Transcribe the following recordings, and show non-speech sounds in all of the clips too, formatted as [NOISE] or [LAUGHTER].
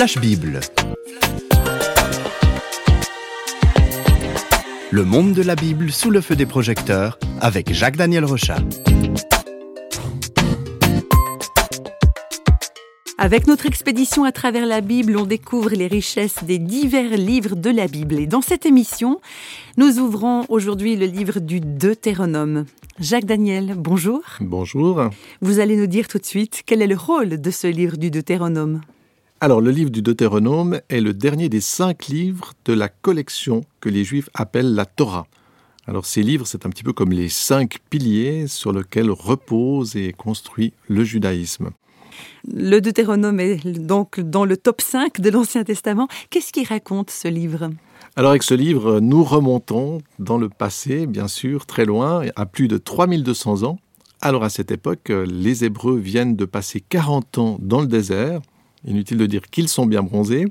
Flash Bible. Le monde de la Bible sous le feu des projecteurs avec Jacques-Daniel Rochat. Avec notre expédition à travers la Bible, on découvre les richesses des divers livres de la Bible. Et dans cette émission, nous ouvrons aujourd'hui le livre du Deutéronome. Jacques Daniel, bonjour. Bonjour. Vous allez nous dire tout de suite quel est le rôle de ce livre du Deutéronome. Alors, le livre du Deutéronome est le dernier des cinq livres de la collection que les Juifs appellent la Torah. Alors, ces livres, c'est un petit peu comme les cinq piliers sur lesquels repose et est construit le judaïsme. Le Deutéronome est donc dans le top 5 de l'Ancien Testament. Qu'est-ce qui raconte ce livre? Alors avec ce livre, nous remontons dans le passé, bien sûr, très loin, à plus de 3200 ans. Alors à cette époque, les Hébreux viennent de passer 40 ans dans le désert, inutile de dire qu'ils sont bien bronzés,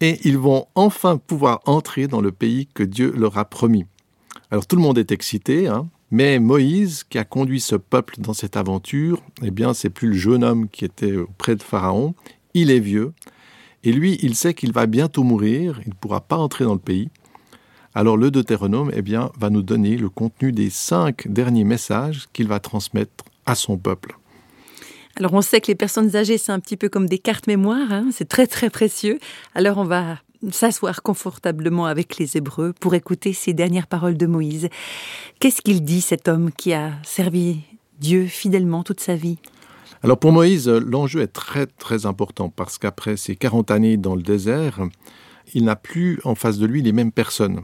et ils vont enfin pouvoir entrer dans le pays que Dieu leur a promis. Alors tout le monde est excité, hein, mais Moïse, qui a conduit ce peuple dans cette aventure, eh bien, c'est plus le jeune homme qui était auprès de Pharaon. Il est vieux. Et lui, il sait qu'il va bientôt mourir. Il ne pourra pas entrer dans le pays. Alors le Deutéronome, eh va nous donner le contenu des cinq derniers messages qu'il va transmettre à son peuple. Alors on sait que les personnes âgées, c'est un petit peu comme des cartes mémoire, hein. c'est très très précieux. Alors on va s'asseoir confortablement avec les Hébreux pour écouter ces dernières paroles de Moïse. Qu'est-ce qu'il dit cet homme qui a servi Dieu fidèlement toute sa vie? Alors pour Moïse, l'enjeu est très très important parce qu'après ces 40 années dans le désert, il n'a plus en face de lui les mêmes personnes.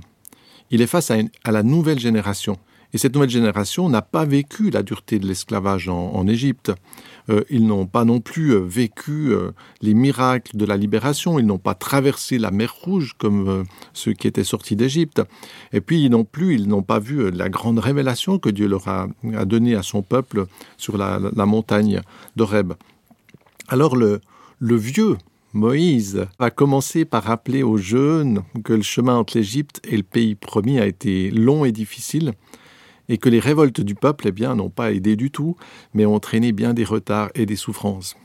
Il est face à la nouvelle génération. Et cette nouvelle génération n'a pas vécu la dureté de l'esclavage en, Égypte. Euh, ils n'ont pas non plus euh, vécu euh, les miracles de la libération. Ils n'ont pas traversé la mer Rouge comme ceux qui étaient sortis d'Égypte. Et puis non plus, ils n'ont pas vu la grande révélation que Dieu leur a, donnée à son peuple sur la, montagne d'Oreb. Alors le, vieux Moïse va commencer par rappeler aux jeunes que le chemin entre l'Égypte et le pays promis a été long et difficile, et que les révoltes du peuple eh bien, n'ont pas aidé du tout, mais ont entraîné bien des retards et des souffrances.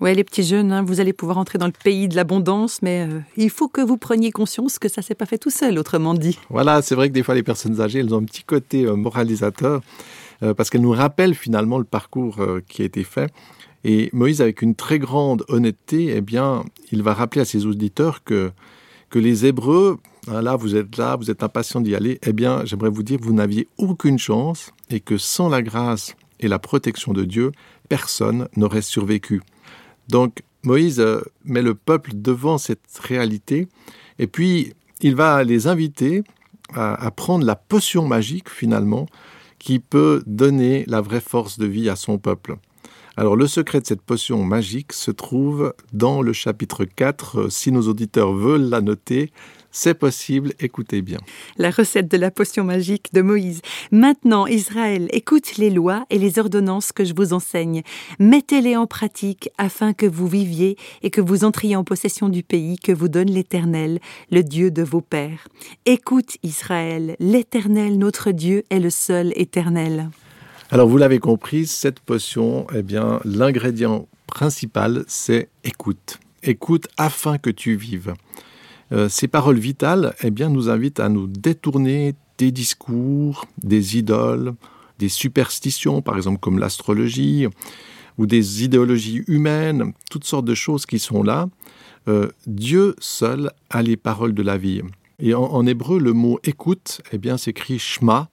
Oui, les petits jeunes, hein, vous allez pouvoir entrer dans le pays de l'abondance, mais euh, il faut que vous preniez conscience que ça s'est pas fait tout seul, autrement dit. Voilà, c'est vrai que des fois les personnes âgées, elles ont un petit côté euh, moralisateur, euh, parce qu'elles nous rappellent finalement le parcours qui a été fait. Et Moïse, avec une très grande honnêteté, eh bien, il va rappeler à ses auditeurs que, que les Hébreux, Hein, là, vous êtes là, vous êtes impatient d'y aller, eh bien, j'aimerais vous dire que vous n'aviez aucune chance et que sans la grâce et la protection de Dieu, personne n'aurait survécu. Donc, Moïse euh, met le peuple devant cette réalité et puis il va les inviter à, prendre la potion magique finalement qui peut donner la vraie force de vie à son peuple. Alors le secret de cette potion magique se trouve dans le chapitre 4. Si nos auditeurs veulent la noter, c'est possible, écoutez bien. La recette de la potion magique de Moïse. Maintenant, Israël, écoute les lois et les ordonnances que je vous enseigne. Mettez-les en pratique afin que vous viviez et que vous entriez en possession du pays que vous donne l'Éternel, le Dieu de vos pères. Écoute, Israël, l'Éternel, notre Dieu, est le seul éternel. Alors, vous l'avez compris, cette potion, eh bien, l'ingrédient principal, c'est écoute. Écoute afin que tu vives. Euh, ces paroles vitales eh bien, nous invitent à nous détourner des discours, des idoles, des superstitions, par exemple comme l'astrologie, ou des idéologies humaines, toutes sortes de choses qui sont là. Euh, Dieu seul a les paroles de la vie. Et en, hébreu, le mot écoute eh bien, s'écrit shma.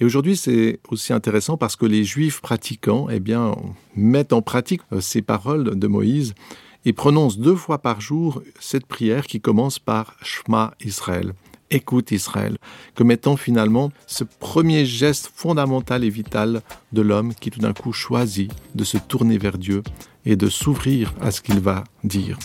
Et aujourd'hui, c'est aussi intéressant parce que les juifs pratiquants eh bien, mettent en pratique euh, ces paroles de Moïse et prononce deux fois par jour cette prière qui commence par Shema Israël. Écoute Israël, comme étant finalement ce premier geste fondamental et vital de l'homme qui tout d'un coup choisit de se tourner vers Dieu et de s'ouvrir à ce qu'il va dire.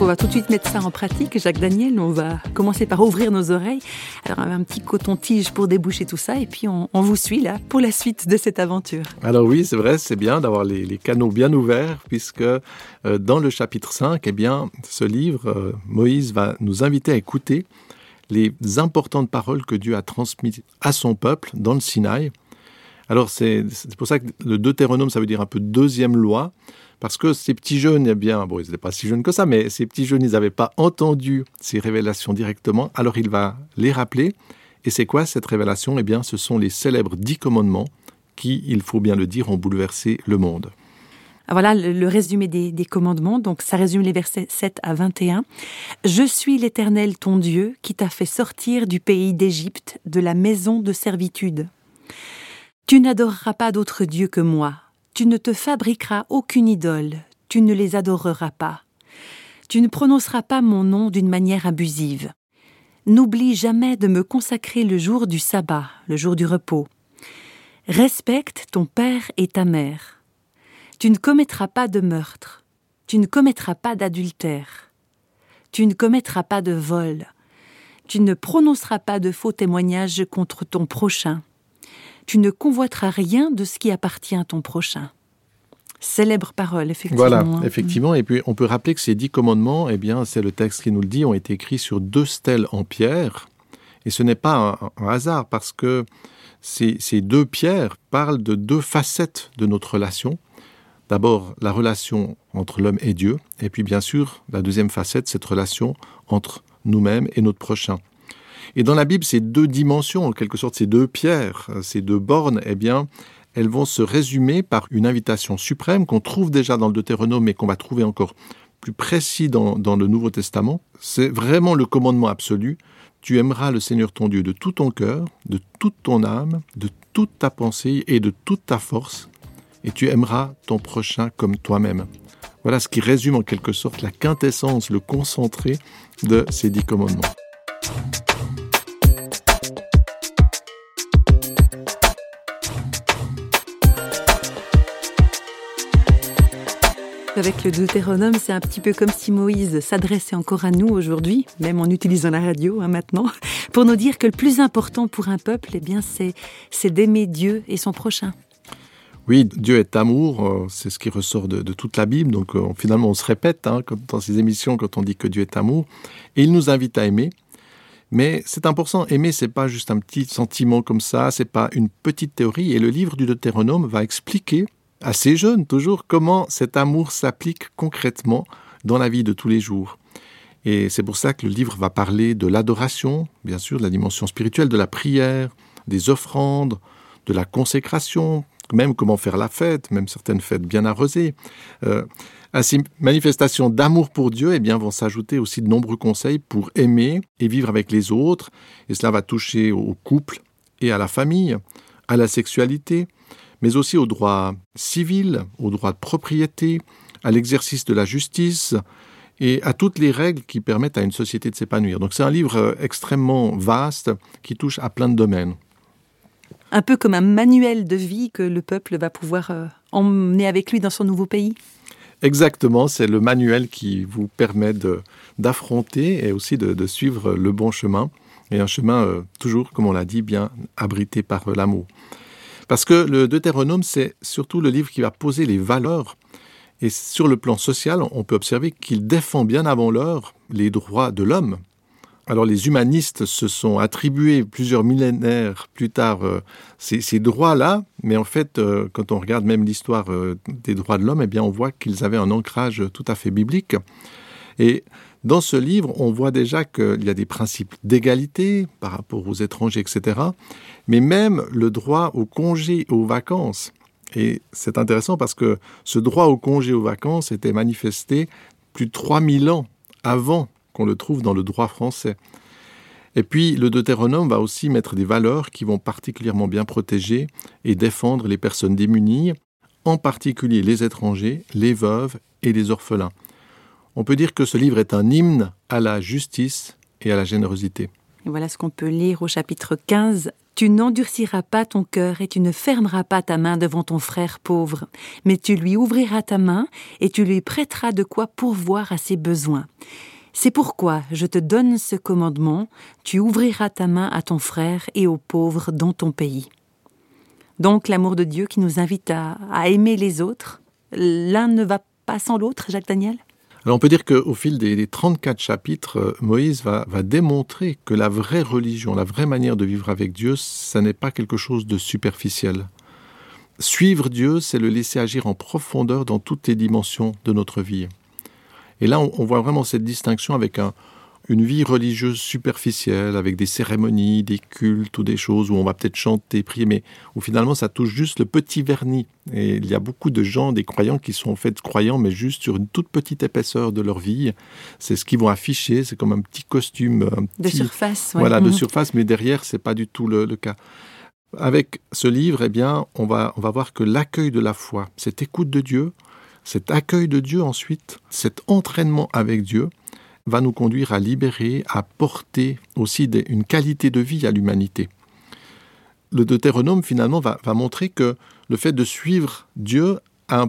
On va tout de suite mettre ça en pratique, Jacques Daniel. On va commencer par ouvrir nos oreilles. Alors, un petit coton-tige pour déboucher tout ça, et puis on, vous suit là pour la suite de cette aventure. Alors oui, c'est vrai, c'est bien d'avoir les, canaux bien ouverts, puisque euh, dans le chapitre 5, eh bien, ce livre, euh, Moïse va nous inviter à écouter les importantes paroles que Dieu a transmises à son peuple dans le Sinaï. Alors c'est pour ça que le Deutéronome, ça veut dire un peu deuxième loi, parce que ces petits jeunes, eh bien, bon, ils n'étaient pas si jeunes que ça, mais ces petits jeunes, ils n'avaient pas entendu ces révélations directement, alors il va les rappeler. Et c'est quoi cette révélation? Eh bien, ce sont les célèbres dix commandements qui, il faut bien le dire, ont bouleversé le monde. Ah, voilà le, résumé des, des, commandements. Donc, ça résume les versets 7 à 21. Je suis l'Éternel ton Dieu qui t'a fait sortir du pays d'Égypte, de la maison de servitude. Tu n'adoreras pas d'autre Dieu que moi. Tu ne te fabriqueras aucune idole. Tu ne les adoreras pas. Tu ne prononceras pas mon nom d'une manière abusive. N'oublie jamais de me consacrer le jour du sabbat, le jour du repos. Respecte ton père et ta mère. Tu ne commettras pas de meurtre. Tu ne commettras pas d'adultère. Tu ne commettras pas de vol. Tu ne prononceras pas de faux témoignages contre ton prochain. Tu ne convoiteras rien de ce qui appartient à ton prochain. Célèbre parole, effectivement. Voilà, effectivement. Et puis, on peut rappeler que ces dix commandements, eh bien, c'est le texte qui nous le dit, ont été écrits sur deux stèles en pierre. Et ce n'est pas un, un, hasard, parce que ces, ces deux pierres parlent de deux facettes de notre relation. D'abord, la relation entre l'homme et Dieu, et puis bien sûr, la deuxième facette, cette relation entre nous-mêmes et notre prochain. Et dans la Bible, ces deux dimensions, en quelque sorte, ces deux pierres, ces deux bornes, eh bien, elles vont se résumer par une invitation suprême qu'on trouve déjà dans le Deutéronome, mais qu'on va trouver encore plus précis dans, dans le Nouveau Testament. C'est vraiment le commandement absolu. Tu aimeras le Seigneur ton Dieu de tout ton cœur, de toute ton âme, de toute ta pensée et de toute ta force, et tu aimeras ton prochain comme toi-même. Voilà ce qui résume en quelque sorte la quintessence, le concentré de ces dix commandements. Avec le Deutéronome, c'est un petit peu comme si Moïse s'adressait encore à nous aujourd'hui, même en utilisant la radio hein, maintenant, [LAUGHS] pour nous dire que le plus important pour un peuple, eh bien, c'est d'aimer Dieu et son prochain. Oui, Dieu est amour, euh, c'est ce qui ressort de, toute la Bible. Donc euh, finalement, on se répète hein, dans ces émissions quand on dit que Dieu est amour. Et il nous invite à aimer. Mais c'est important, aimer, c'est pas juste un petit sentiment comme ça, c'est pas une petite théorie. Et le livre du Deutéronome va expliquer à ces jeunes toujours comment cet amour s'applique concrètement dans la vie de tous les jours? Et c'est pour ça que le livre va parler de l'adoration, bien sûr, de la dimension spirituelle, de la prière, des offrandes, de la consécration, même comment faire la fête, même certaines fêtes bien arrosées. Euh, à ces manifestations d'amour pour Dieu, eh bien, vont s'ajouter aussi de nombreux conseils pour aimer et vivre avec les autres. Et cela va toucher au couple et à la famille, à la sexualité, mais aussi aux droits civils, aux droits de propriété, à l'exercice de la justice et à toutes les règles qui permettent à une société de s'épanouir. Donc c'est un livre euh, extrêmement vaste qui touche à plein de domaines un peu comme un manuel de vie que le peuple va pouvoir euh, emmener avec lui dans son nouveau pays? Exactement, c'est le manuel qui vous permet d'affronter et aussi de, de, suivre le bon chemin, et un chemin euh, toujours, comme on l'a dit, bien abrité par l'amour. Parce que le Deutéronome, c'est surtout le livre qui va poser les valeurs, et sur le plan social, on peut observer qu'il défend bien avant l'heure les droits de l'homme, alors les humanistes se sont attribués plusieurs millénaires plus tard euh, ces, droits-là, mais en fait, euh, quand on regarde même l'histoire euh, des droits de l'homme, eh bien, on voit qu'ils avaient un ancrage tout à fait biblique. Et dans ce livre, on voit déjà qu'il y a des principes d'égalité par rapport aux étrangers, etc. Mais même le droit au congé aux vacances. Et c'est intéressant parce que ce droit au congé aux vacances était manifesté plus de 3000 ans avant qu'on le trouve dans le droit français. Et puis le Deutéronome va aussi mettre des valeurs qui vont particulièrement bien protéger et défendre les personnes démunies, en particulier les étrangers, les veuves et les orphelins. On peut dire que ce livre est un hymne à la justice et à la générosité. Voilà ce qu'on peut lire au chapitre 15. Tu n'endurciras pas ton cœur et tu ne fermeras pas ta main devant ton frère pauvre, mais tu lui ouvriras ta main et tu lui prêteras de quoi pourvoir à ses besoins. C'est pourquoi je te donne ce commandement, tu ouvriras ta main à ton frère et aux pauvres dans ton pays. Donc l'amour de Dieu qui nous invite à, à aimer les autres, l'un ne va pas sans l'autre, Jacques Daniel Alors on peut dire qu'au fil des, 34 chapitres, euh, Moïse va, démontrer que la vraie religion, la vraie manière de vivre avec Dieu, ça n'est pas quelque chose de superficiel. Suivre Dieu, c'est le laisser agir en profondeur dans toutes les dimensions de notre vie. Et là, on, voit vraiment cette distinction avec une vie religieuse superficielle, avec des cérémonies, des cultes ou des choses où on va peut-être chanter, prier, mais où finalement ça touche juste le petit vernis. Et il y a beaucoup de gens, des croyants, qui sont en fait croyants, mais juste sur une toute petite épaisseur de leur vie. C'est ce qu'ils vont afficher, c'est comme un petit costume. de surface. Voilà, de mhm. surface, mais derrière, c'est pas du tout le cas. Avec ce livre, eh bien, on va, on va voir que l'accueil de la foi, cette écoute de Dieu, cet accueil de Dieu ensuite, cet entraînement avec Dieu, va nous conduire à libérer, à porter aussi une qualité de vie à l'humanité. Le Deutéronome, finalement, va, montrer que le fait de suivre Dieu a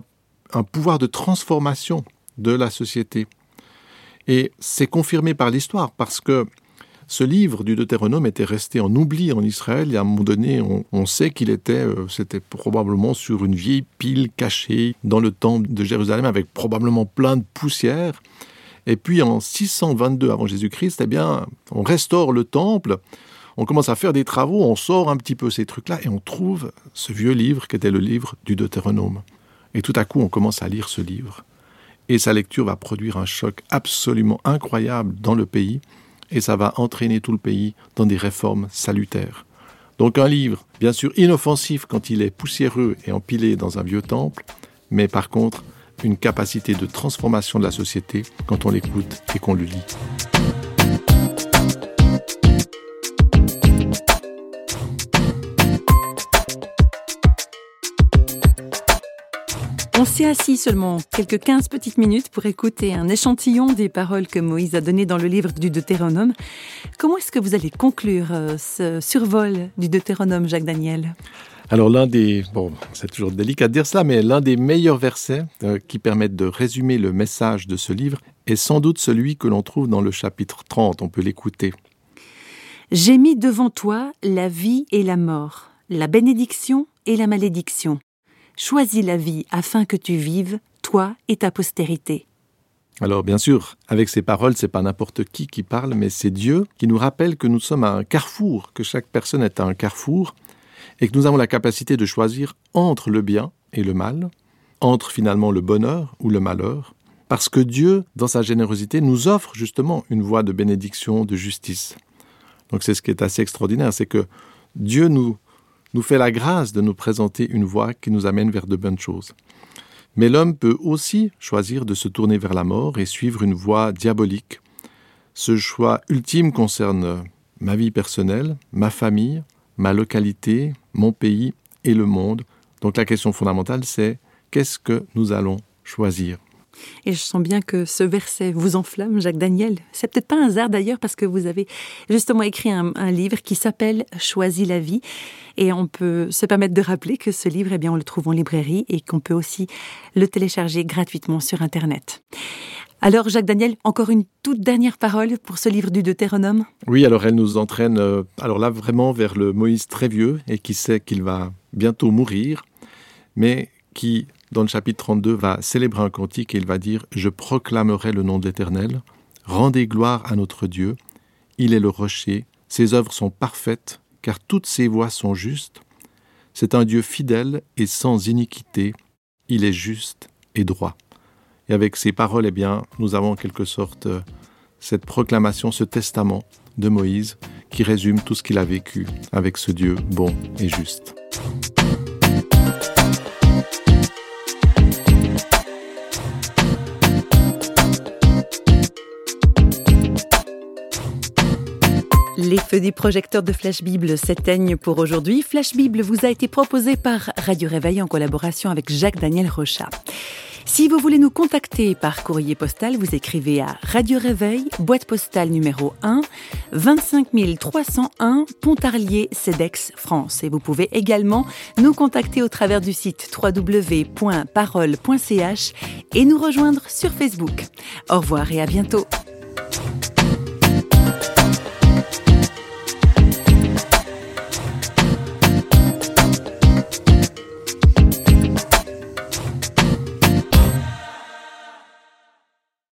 un pouvoir de transformation de la société. Et c'est confirmé par l'histoire, parce que ce livre du Deutéronome était resté en oubli en Israël et à un moment donné, on, sait qu'il était, euh, c'était probablement sur une vieille pile cachée dans le temple de Jérusalem avec probablement plein de poussière. Et puis en 622 avant Jésus-Christ, eh bien, on restaure le temple, on commence à faire des travaux, on sort un petit peu ces trucs-là et on trouve ce vieux livre qui était le livre du Deutéronome. Et tout à coup, on commence à lire ce livre. Et sa lecture va produire un choc absolument incroyable dans le pays et ça va entraîner tout le pays dans des réformes salutaires. Donc un livre, bien sûr inoffensif quand il est poussiéreux et empilé dans un vieux temple, mais par contre une capacité de transformation de la société quand on l'écoute et qu'on le lit. On s'est assis seulement quelques 15 petites minutes pour écouter un échantillon des paroles que Moïse a données dans le livre du Deutéronome. Comment est-ce que vous allez conclure euh, ce survol du Deutéronome, Jacques Daniel? Alors l'un des, bon, c'est toujours délicat de dire cela, mais l'un des meilleurs versets euh, qui permettent de résumer le message de ce livre est sans doute celui que l'on trouve dans le chapitre 30. On peut l'écouter. J'ai mis devant toi la vie et la mort, la bénédiction et la malédiction. Choisis la vie afin que tu vives, toi et ta postérité. Alors bien sûr, avec ces paroles, c'est pas n'importe qui qui parle, mais c'est Dieu qui nous rappelle que nous sommes à un carrefour, que chaque personne est à un carrefour, et que nous avons la capacité de choisir entre le bien et le mal, entre finalement le bonheur ou le malheur, parce que Dieu, dans sa générosité, nous offre justement une voie de bénédiction, de justice. Donc c'est ce qui est assez extraordinaire, c'est que Dieu nous nous fait la grâce de nous présenter une voie qui nous amène vers de bonnes choses. Mais l'homme peut aussi choisir de se tourner vers la mort et suivre une voie diabolique. Ce choix ultime concerne ma vie personnelle, ma famille, ma localité, mon pays et le monde. Donc la question fondamentale, c'est qu'est-ce que nous allons choisir? Et je sens bien que ce verset vous enflamme, Jacques Daniel. C'est peut-être pas un hasard d'ailleurs parce que vous avez justement écrit un, livre qui s'appelle Choisis la vie. Et on peut se permettre de rappeler que ce livre, eh bien, on le trouve en librairie et qu'on peut aussi le télécharger gratuitement sur Internet. Alors, Jacques Daniel, encore une toute dernière parole pour ce livre du Deutéronome? Oui, alors elle nous entraîne, euh, alors là, vraiment vers le Moïse très vieux et qui sait qu'il va bientôt mourir, mais qui dans le chapitre 32, va célébrer un cantique et il va dire Je proclamerai le nom de l'Éternel, rendez gloire à notre Dieu, il est le rocher, ses œuvres sont parfaites, car toutes ses voies sont justes. C'est un Dieu fidèle et sans iniquité, il est juste et droit. Et avec ces paroles, eh bien, nous avons en quelque sorte euh, cette proclamation, ce testament de Moïse qui résume tout ce qu'il a vécu avec ce Dieu bon et juste. Les feux du projecteur de Flash Bible s'éteignent pour aujourd'hui. Flash Bible vous a été proposé par Radio Réveil en collaboration avec Jacques-Daniel Rochat. Si vous voulez nous contacter par courrier postal, vous écrivez à Radio Réveil, boîte postale numéro 1, 25 301, Pontarlier, CEDEX, France. Et vous pouvez également nous contacter au travers du site www.parole.ch et nous rejoindre sur Facebook. Au revoir et à bientôt.